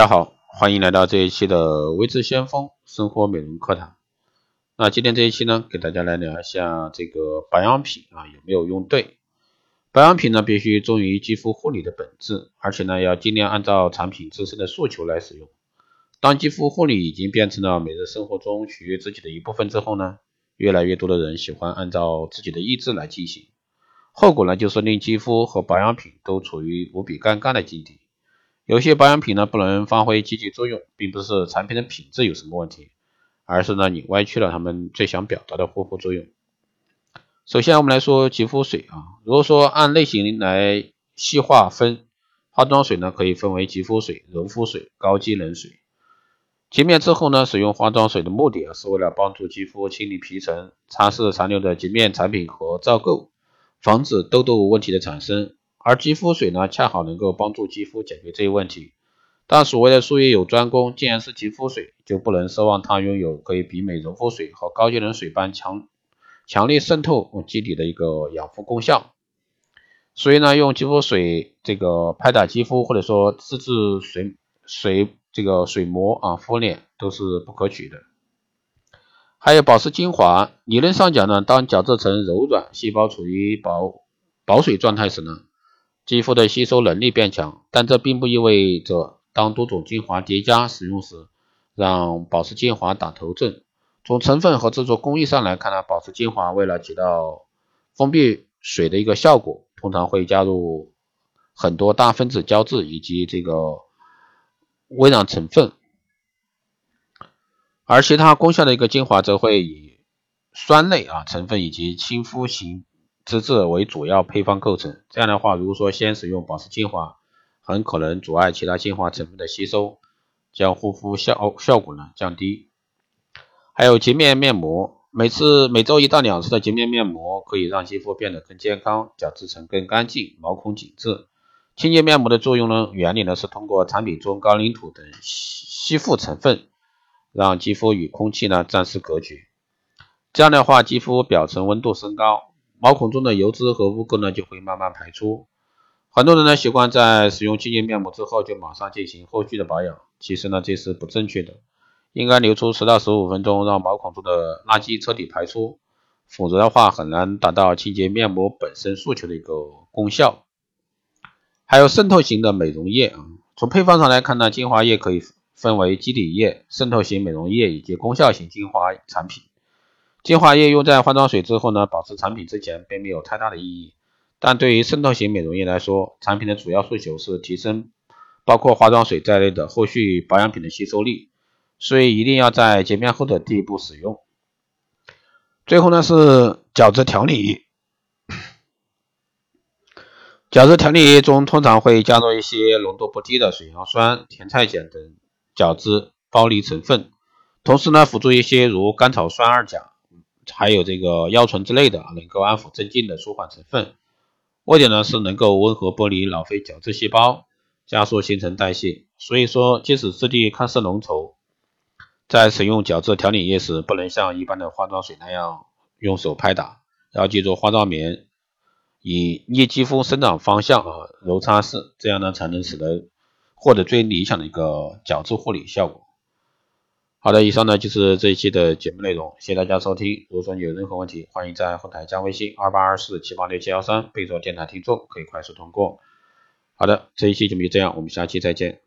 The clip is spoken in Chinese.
大家好，欢迎来到这一期的微智先锋生活美容课堂。那今天这一期呢，给大家来聊一下这个保养品啊有没有用对？保养品呢必须忠于肌肤护理的本质，而且呢要尽量按照产品自身的诉求来使用。当肌肤护理已经变成了每日生活中取悦自己的一部分之后呢，越来越多的人喜欢按照自己的意志来进行，后果呢就是令肌肤和保养品都处于无比尴尬的境地。有些保养品呢不能发挥积极作用，并不是产品的品质有什么问题，而是呢你歪曲了他们最想表达的护肤作用。首先我们来说肌肤水啊，如果说按类型来细化分，化妆水呢可以分为肌肤水、柔肤水、高机能水。洁面之后呢，使用化妆水的目的啊是为了帮助肌肤清理皮层、擦拭残留的洁面产品和皂垢，防止痘痘问题的产生。而肌肤水呢，恰好能够帮助肌肤解决这一问题。但所谓的术业有专攻，既然是肌肤水，就不能奢望它拥有可以媲美柔肤水和高机能水般强强力渗透基底的一个养肤功效。所以呢，用肌肤水这个拍打肌肤，或者说自制水水这个水膜啊敷脸都是不可取的。还有保湿精华，理论上讲呢，当角质层柔软、细胞处于保保水状态时呢。肌肤的吸收能力变强，但这并不意味着当多种精华叠加使用时，让保湿精华打头阵。从成分和制作工艺上来看呢，保湿精华为了起到封闭水的一个效果，通常会加入很多大分子胶质以及这个微量成分，而其他功效的一个精华则会以酸类啊成分以及亲肤型。脂质为主要配方构成，这样的话，如果说先使用保湿精华，很可能阻碍其他精华成分的吸收，将护肤效效果呢降低。还有洁面面膜，每次每周一到两次的洁面面膜可以让肌肤变得更健康，角质层更干净，毛孔紧致。清洁面膜的作用呢，原理呢是通过产品中高岭土等吸吸附成分，让肌肤与空气呢暂时隔绝，这样的话，肌肤表层温度升高。毛孔中的油脂和污垢呢就会慢慢排出。很多人呢习惯在使用清洁面膜之后就马上进行后续的保养，其实呢这是不正确的，应该留出十到十五分钟，让毛孔中的垃圾彻底排出，否则的话很难达到清洁面膜本身诉求的一个功效。还有渗透型的美容液啊，从配方上来看呢，精华液可以分为基底液、渗透型美容液以及功效型精华产品。精华液用在化妆水之后呢，保持产品之前并没有太大的意义。但对于渗透型美容液来说，产品的主要诉求是提升包括化妆水在内的后续保养品的吸收力，所以一定要在洁面后的第一步使用。最后呢是角质调理液，角质调理液中通常会加入一些浓度不低的水杨酸、甜菜碱等角质剥离成分，同时呢辅助一些如甘草酸二钾。还有这个腰醇之类的，能够安抚镇静的舒缓成分。为点呢是能够温和剥离老废角质细胞，加速新陈代谢。所以说，即使质地看似浓稠，在使用角质调理液时，不能像一般的化妆水那样用手拍打，要记住化妆棉以逆肌肤生长方向啊揉擦拭，这样呢才能使得获得最理想的一个角质护理效果。好的，以上呢就是这一期的节目内容，谢谢大家收听。如果说你有任何问题，欢迎在后台加微信二八二四七八六七幺三，备注电台听众，可以快速通过。好的，这一期节目就这样，我们下期再见。